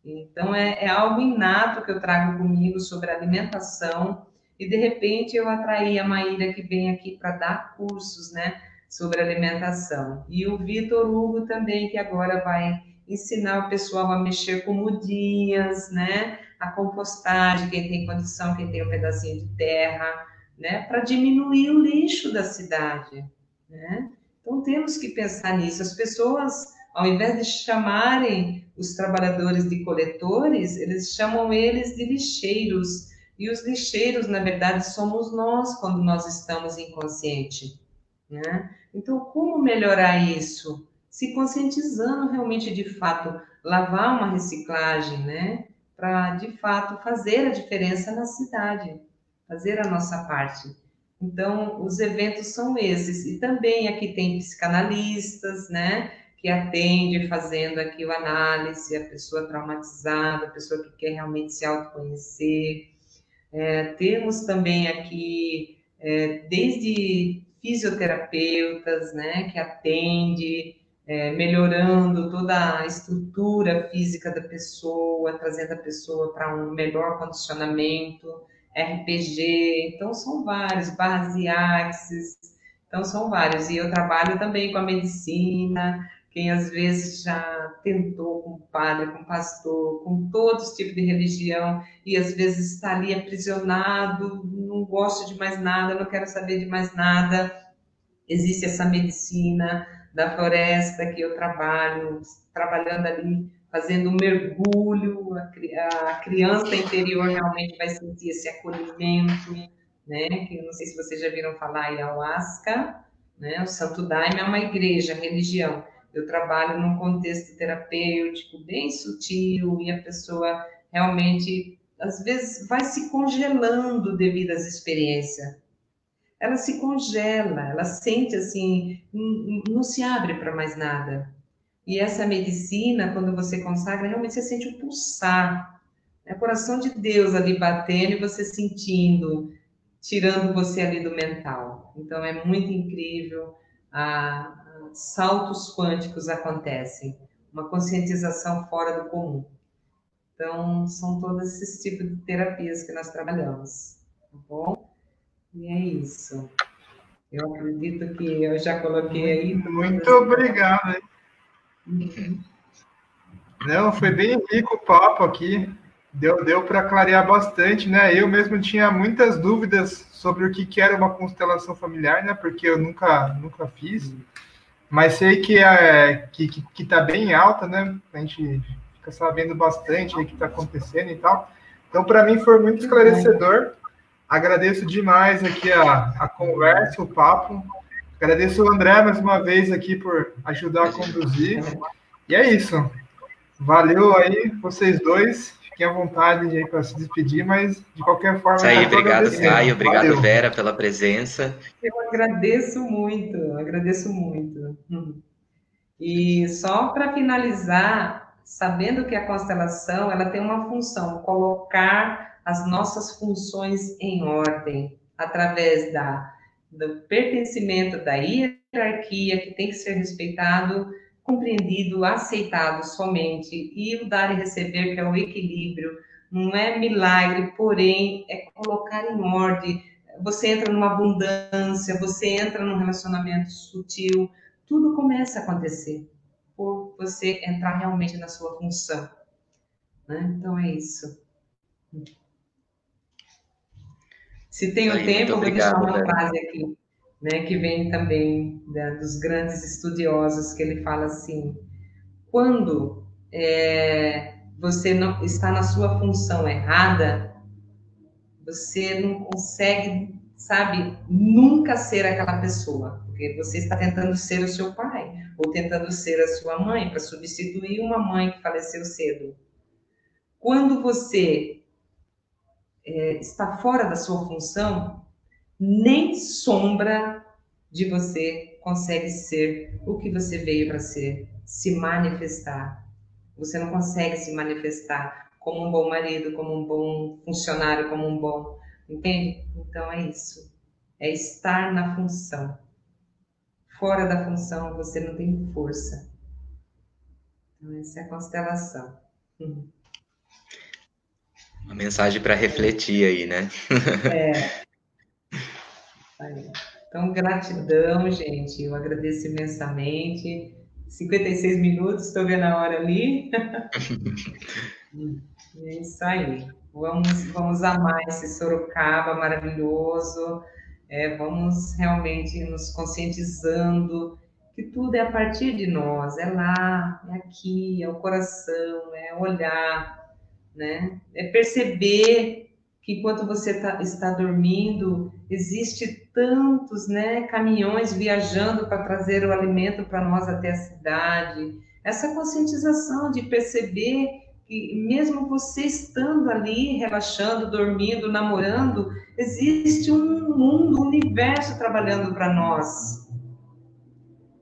B: Então, é, é, algo inato que eu trago comigo sobre alimentação. E, de repente, eu atraí a Maíra, que vem aqui para dar cursos, né? Sobre alimentação. E o Vitor Hugo também, que agora vai ensinar o pessoal a mexer com mudinhas, né? A compostagem, quem tem condição, quem tem um pedacinho de terra, né? Para diminuir o lixo da cidade, né? Então, temos que pensar nisso. As pessoas, ao invés de chamarem os trabalhadores de coletores, eles chamam eles de lixeiros. E os lixeiros, na verdade, somos nós quando nós estamos inconsciente. Né? Então, como melhorar isso? Se conscientizando realmente de fato, lavar uma reciclagem, né? Para de fato fazer a diferença na cidade, fazer a nossa parte. Então, os eventos são esses. E também aqui tem psicanalistas, né? Que atende fazendo aqui o análise, a pessoa traumatizada, a pessoa que quer realmente se autoconhecer. É, temos também aqui, é, desde fisioterapeutas, né? Que atende, é, melhorando toda a estrutura física da pessoa, trazendo a pessoa para um melhor condicionamento RPG, então são vários, barras e axis, então são vários. E eu trabalho também com a medicina, quem às vezes já tentou com padre, com pastor, com todos os tipos de religião, e às vezes está ali aprisionado, não gosta de mais nada, não quero saber de mais nada. Existe essa medicina da floresta que eu trabalho, trabalhando ali fazendo um mergulho, a, a, criança interior realmente vai sentir esse acolhimento, né? Que eu não sei se vocês já viram falar em ayahuasca, né? O Santo Daime é uma igreja, religião. Eu trabalho num contexto terapêutico bem sutil e a pessoa realmente, às vezes, vai se congelando devido às experiências. Ela se congela, ela sente assim, não, se abre para mais nada. E essa medicina, quando você consagra, realmente você sente o pulsar. É o coração de Deus ali batendo e você sentindo, tirando você ali do mental. Então é muito incrível. Saltos quânticos acontecem. Uma conscientização fora do comum. Então, são todos esses tipos de terapias que nós trabalhamos. Tá bom? E é isso. Eu acredito que eu já coloquei aí.
A: Muito obrigado. Não, foi bem rico o papo aqui. Deu, deu para clarear bastante, né? Eu mesmo tinha muitas dúvidas sobre o que, que era uma constelação familiar, né? Porque eu nunca, nunca fiz. Mas sei que é que, que, que tá bem alta, né? A gente fica sabendo bastante o que está acontecendo e tal. Então, para mim, foi muito esclarecedor. Agradeço demais aqui a, a conversa, o papo. Agradeço o André mais uma vez aqui por ajudar a conduzir. E é isso. Valeu aí, vocês dois. Fiquem à vontade aí para se despedir, mas de qualquer forma. Isso
C: aí, obrigado, Caio. Obrigado, Valeu. Vera, pela presença.
B: Eu agradeço muito, agradeço muito. E só para finalizar, sabendo que a constelação ela tem uma função, colocar as nossas funções em ordem através da do pertencimento da hierarquia que tem que ser respeitado compreendido, aceitado somente, e o dar e receber, que é o equilíbrio, não é milagre, porém é colocar em ordem. Você entra numa abundância, você entra num relacionamento sutil, tudo começa a acontecer por você entrar realmente na sua função. Né? Então é isso. Se tem o tempo, eu vou deixar uma frase aqui, né, que vem também né, dos grandes estudiosos, que ele fala assim: quando é, você não está na sua função errada, você não consegue, sabe, nunca ser aquela pessoa, porque você está tentando ser o seu pai ou tentando ser a sua mãe para substituir uma mãe que faleceu cedo. Quando você é, está fora da sua função, nem sombra de você consegue ser o que você veio para ser, se manifestar. Você não consegue se manifestar como um bom marido, como um bom funcionário, como um bom. Entende? Então é isso. É estar na função. Fora da função, você não tem força. Então, essa é a constelação. Uhum.
C: Uma mensagem para refletir aí, né?
B: é. Então, gratidão, gente. Eu agradeço imensamente. 56 minutos, estou vendo a hora ali. é isso aí. Vamos, vamos amar esse Sorocaba maravilhoso. É, vamos realmente nos conscientizando que tudo é a partir de nós, é lá, é aqui, é o coração, é olhar, né? É perceber que enquanto você tá, está dormindo, existe tantos, né, caminhões viajando para trazer o alimento para nós até a cidade. Essa conscientização de perceber que mesmo você estando ali, relaxando, dormindo, namorando, existe um mundo, um universo trabalhando para nós.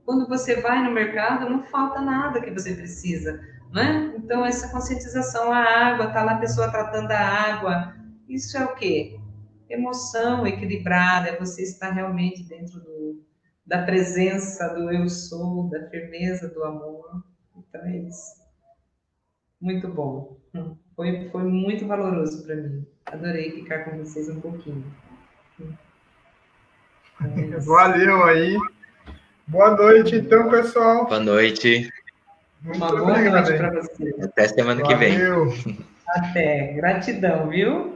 B: Quando você vai no mercado, não falta nada que você precisa, né? Então, essa conscientização, a água, tá lá a pessoa tratando a água, isso é o quê? Emoção equilibrada, é você estar realmente dentro do, da presença do eu sou, da firmeza do amor. Então, é isso. Muito bom. Foi, foi muito valoroso para mim. Adorei ficar com vocês um pouquinho.
A: É Valeu aí. Boa noite, então, pessoal.
C: Boa noite.
B: Muito Uma boa noite para vocês.
C: Até semana Valeu. que vem.
B: Até. Gratidão, viu?